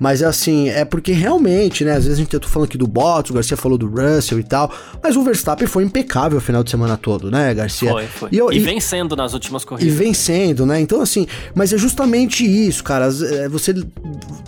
Mas assim, é porque realmente, né? Às vezes a gente tá falando aqui do Bottas, o Garcia falou do Russell e tal. Mas o Verstappen foi impecável o final de semana todo, né, Garcia? Foi, foi. E, eu, e, e vencendo nas últimas corridas. E vencendo, né? Então, assim, mas é justamente isso, cara. É, você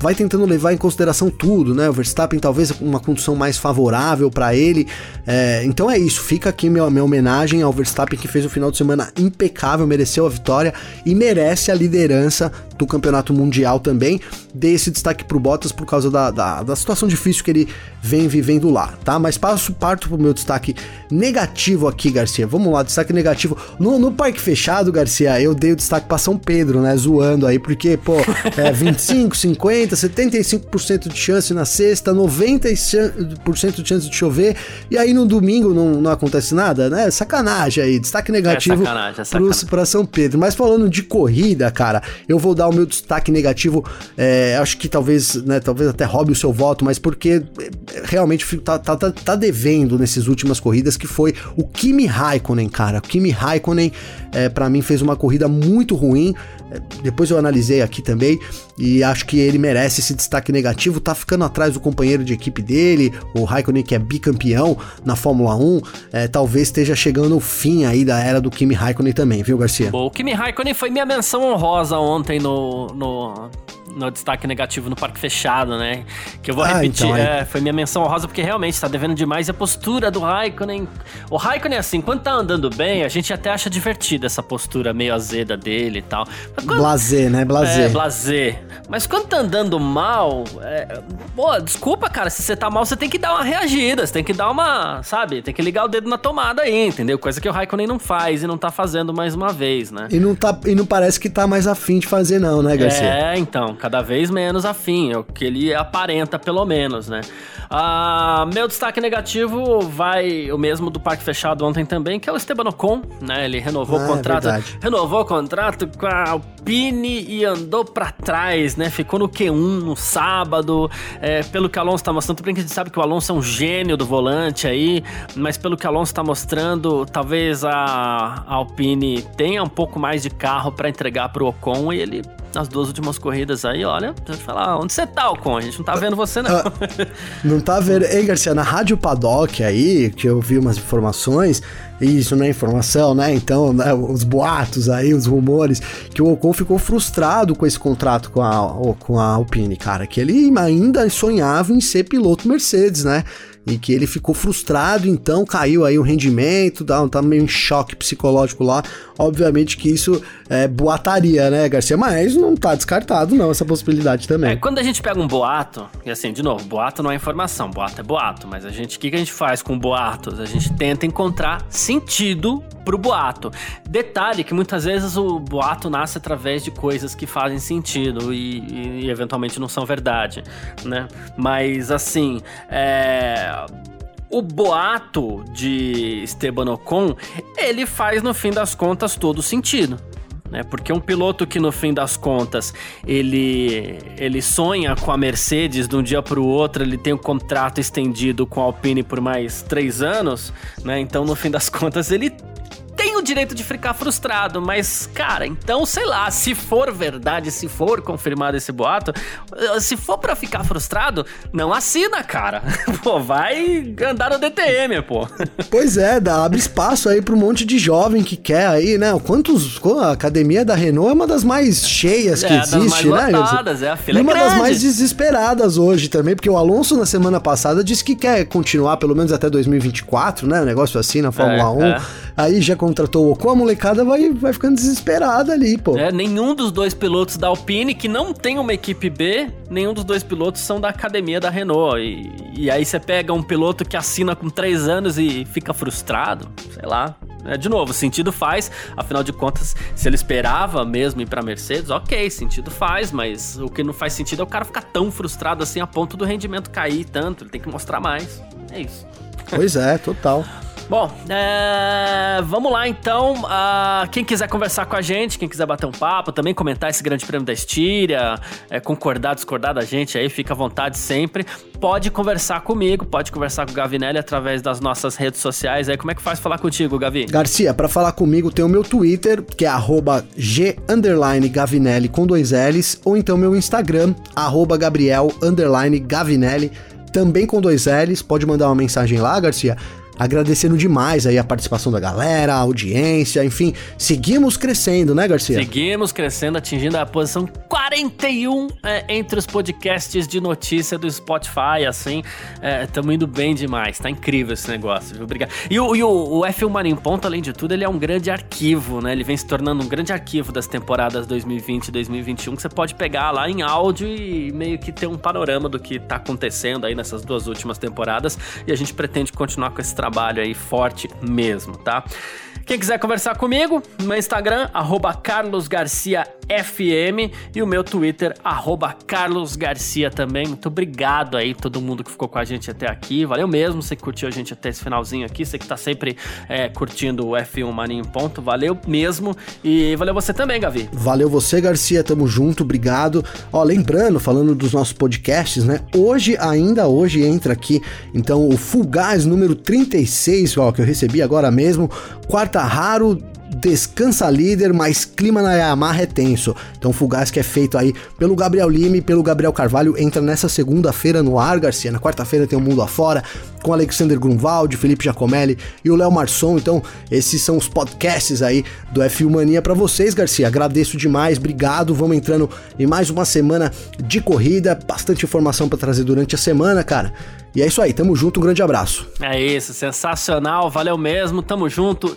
vai tentando levar em consideração tudo, né? O Verstappen talvez uma condição mais favorável para ele. É, então é isso. Fica aqui minha, minha homenagem ao Verstappen que fez o final de semana impecável, mereceu a vitória e merece a liderança do campeonato mundial também. Dei esse destaque pro Bottas por causa da, da, da, situação difícil que ele vem vivendo lá, tá? Mas passo, parto pro meu destaque negativo aqui, Garcia. Vamos lá, destaque negativo. No, no Parque Fechado, Garcia, eu dei o destaque pra São Pedro, né? Zoando aí, porque, pô, <laughs> é 25, 50, 75% de chance na sexta, 90% de chance de chover, e aí no domingo não, não acontece nada, né? Sacanagem aí, destaque negativo é sacanagem, é sacanagem. Pro, pra São Pedro. Mas falando de corrida, cara, eu vou dar o meu destaque negativo, é, acho que talvez né, talvez até roube o seu voto, mas porque eh, realmente tá, tá, tá, tá devendo nessas últimas corridas, que foi o Kimi Raikkonen, cara. O Kimi Raikkonen, é, para mim, fez uma corrida muito ruim. É, depois eu analisei aqui também e acho que ele merece esse destaque negativo. Tá ficando atrás do companheiro de equipe dele, o Raikkonen, que é bicampeão na Fórmula 1. É, talvez esteja chegando o fim aí da era do Kimi Raikkonen também, viu, Garcia? Bom, o Kimi Raikkonen foi minha menção honrosa ontem no, no no destaque negativo no parque fechado, né? Que eu vou ah, repetir. Então, é, foi minha menção honrosa, porque realmente tá devendo demais a postura do Raikkonen. O Raikkonen, assim, quando tá andando bem, a gente até acha divertida essa postura meio azeda dele e tal. Quando... Blazer, né? Blazer. É, blazer. Mas quando tá andando mal, é... pô, desculpa, cara, se você tá mal, você tem que dar uma reagida, você tem que dar uma, sabe? Tem que ligar o dedo na tomada aí, entendeu? Coisa que o Raikkonen não faz e não tá fazendo mais uma vez, né? E não, tá, e não parece que tá mais afim de fazer, não, né, Garcia? É, então cada vez menos afim, é o que ele aparenta, pelo menos, né? Ah, meu destaque negativo vai o mesmo do Parque Fechado ontem também, que é o Esteban Ocon, né? Ele renovou ah, o é contrato, é renovou o contrato com a Alpine e andou para trás, né? Ficou no Q1 no sábado, é, pelo que o Alonso tá mostrando, tudo bem que a gente sabe que o Alonso é um gênio do volante aí, mas pelo que o Alonso tá mostrando, talvez a Alpine tenha um pouco mais de carro para entregar pro Ocon e ele nas duas últimas corridas aí, olha, deixa eu falar, onde você tá, Ocon? A gente não tá vendo você, não. Ah, não tá vendo. Ei, Garcia, na Rádio Paddock aí, que eu vi umas informações, isso não é informação, né? Então, né, os boatos aí, os rumores, que o Ocon ficou frustrado com esse contrato com a, com a Alpine, cara, que ele ainda sonhava em ser piloto Mercedes, né? e que ele ficou frustrado, então caiu aí o rendimento, tá meio em choque psicológico lá. Obviamente que isso é boataria, né, Garcia? Mas não tá descartado, não, essa possibilidade também. É, quando a gente pega um boato, e assim, de novo, boato não é informação, boato é boato, mas a gente, o que, que a gente faz com boatos? A gente tenta encontrar sentido pro boato. Detalhe que muitas vezes o boato nasce através de coisas que fazem sentido e, e, e eventualmente não são verdade, né? Mas assim, é o boato de Esteban Ocon, ele faz no fim das contas todo sentido. Né? Porque um piloto que no fim das contas ele, ele sonha com a Mercedes de um dia para o outro, ele tem um contrato estendido com a Alpine por mais três anos, né? Então no fim das contas ele tem o direito de ficar frustrado, mas, cara, então, sei lá, se for verdade, se for confirmado esse boato, eh, se for para ficar frustrado, não assina, cara. <laughs> Pô, vai andar no DTM, pô. <laughs> Pois é, dá, abre espaço aí pra um monte de jovem que quer aí, né? Quantos. A academia da Renault é uma das mais cheias que é, existe, né? Lotadas, é, a fila e é uma grande. das mais desesperadas hoje também, porque o Alonso na semana passada disse que quer continuar pelo menos até 2024, né? Um negócio assim na Fórmula é, 1. É. Aí já contratou o Ocon, a molecada vai, vai ficando desesperada ali, pô. É, nenhum dos dois pilotos da Alpine, que não tem uma equipe B, nenhum dos dois pilotos são da academia da Renault. E, e aí você pega um piloto que assina com três anos e fica frustrado, sei lá. É, de novo, sentido faz, afinal de contas, se ele esperava mesmo ir pra Mercedes, ok, sentido faz, mas o que não faz sentido é o cara ficar tão frustrado assim a ponto do rendimento cair tanto, ele tem que mostrar mais. É isso. Pois é, total. Bom, é... vamos lá então. Uh, quem quiser conversar com a gente, quem quiser bater um papo, também comentar esse grande prêmio da Estíria, é, concordar, discordar da gente aí, fica à vontade sempre. Pode conversar comigo, pode conversar com o Gavinelli através das nossas redes sociais. Aí, como é que faz falar contigo, Gavi? Garcia, para falar comigo tem o meu Twitter, que é g Gavinelli com dois L's, ou então meu Instagram, Gabriel Gavinelli, também com dois L's. Pode mandar uma mensagem lá, Garcia agradecendo demais aí a participação da galera, a audiência, enfim, seguimos crescendo, né, Garcia? Seguimos crescendo, atingindo a posição 41 é, entre os podcasts de notícia do Spotify, assim, estamos é, indo bem demais, tá incrível esse negócio, viu? Obrigado. E, o, e o, o F1 Mania em Ponto, além de tudo, ele é um grande arquivo, né? Ele vem se tornando um grande arquivo das temporadas 2020 e 2021 que você pode pegar lá em áudio e meio que ter um panorama do que tá acontecendo aí nessas duas últimas temporadas e a gente pretende continuar com esse trabalho aí forte mesmo, tá? Quem quiser conversar comigo, meu Instagram, carlosgarciafm e o meu Twitter, carlosgarcia também. Muito obrigado aí todo mundo que ficou com a gente até aqui. Valeu mesmo, você que curtiu a gente até esse finalzinho aqui, você que tá sempre é, curtindo o F1 Mania em Ponto. Valeu mesmo e valeu você também, Gavi. Valeu você, Garcia, tamo junto, obrigado. Ó, lembrando, falando dos nossos podcasts, né? Hoje, ainda hoje, entra aqui, então, o Full Gas número 36, ó, que eu recebi agora mesmo, quarta raro descansa líder, mas clima na Yamaha é tenso. Então Fugaz que é feito aí pelo Gabriel Lima e pelo Gabriel Carvalho entra nessa segunda-feira no ar, Garcia. Na quarta-feira tem o Mundo Afora com Alexander Grunwald, Felipe Giacomelli e o Léo Marçom. Então esses são os podcasts aí do F1 Mania para vocês, Garcia. Agradeço demais, obrigado. Vamos entrando em mais uma semana de corrida, bastante informação para trazer durante a semana, cara. E é isso aí, tamo junto, um grande abraço. É isso, sensacional, valeu mesmo, tamo junto.